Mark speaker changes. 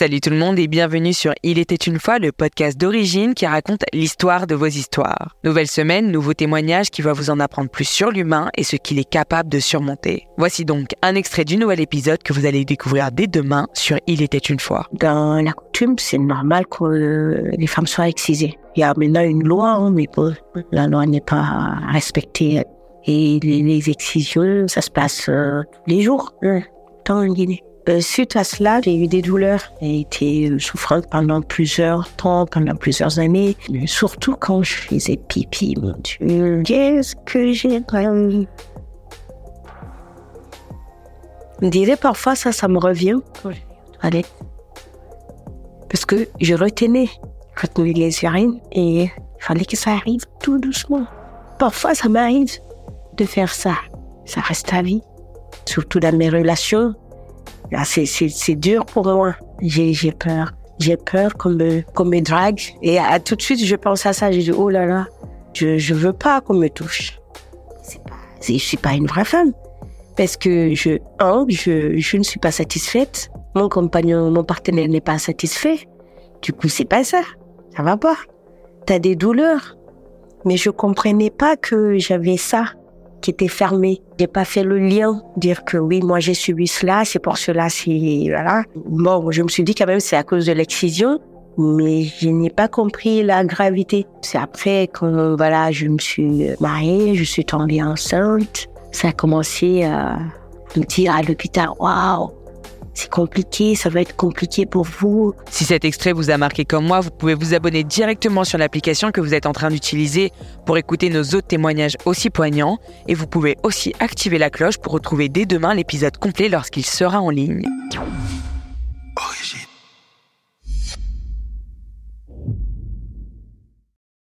Speaker 1: Salut tout le monde et bienvenue sur Il était une fois, le podcast d'origine qui raconte l'histoire de vos histoires. Nouvelle semaine, nouveau témoignage qui va vous en apprendre plus sur l'humain et ce qu'il est capable de surmonter. Voici donc un extrait du nouvel épisode que vous allez découvrir dès demain sur Il était une fois.
Speaker 2: Dans la coutume, c'est normal que les femmes soient excisées. Il y a maintenant une loi, hein, mais la loi n'est pas respectée. Et les, excisions, ça se passe euh, tous les jours, hein, dans en Guinée. Euh, suite à cela, j'ai eu des douleurs. J'ai été souffrante pendant plusieurs temps, pendant plusieurs années. Mais surtout quand je faisais pipi, mon Dieu. Qu'est-ce que j'ai Je me disais parfois, ça, ça me revient Allez. Parce que je retenais, retenais les urines et il fallait que ça arrive tout doucement. Parfois, ça m'arrive de faire ça. Ça reste à vie. Surtout dans mes relations ah, c'est dur pour moi. J'ai peur. J'ai peur qu'on me, qu'on me drague. Et à, tout de suite, je pense à ça. Je dis, oh là là, je, je veux pas qu'on me touche. C'est pas, je suis pas une vraie femme. Parce que je, un, je, je ne suis pas satisfaite. Mon compagnon, mon partenaire n'est pas satisfait. Du coup, c'est pas ça. Ça va pas. T'as des douleurs. Mais je comprenais pas que j'avais ça qui était fermé. J'ai pas fait le lien, dire que oui, moi j'ai subi cela, c'est pour cela, c'est voilà. Bon, je me suis dit quand même c'est à cause de l'excision, mais je n'ai pas compris la gravité. C'est après que voilà, je me suis mariée, je suis tombée enceinte, ça a commencé à me dire à l'hôpital, waouh, c'est compliqué, ça va être compliqué pour vous.
Speaker 1: Si cet extrait vous a marqué comme moi, vous pouvez vous abonner directement sur l'application que vous êtes en train d'utiliser pour écouter nos autres témoignages aussi poignants. Et vous pouvez aussi activer la cloche pour retrouver dès demain l'épisode complet lorsqu'il sera en ligne.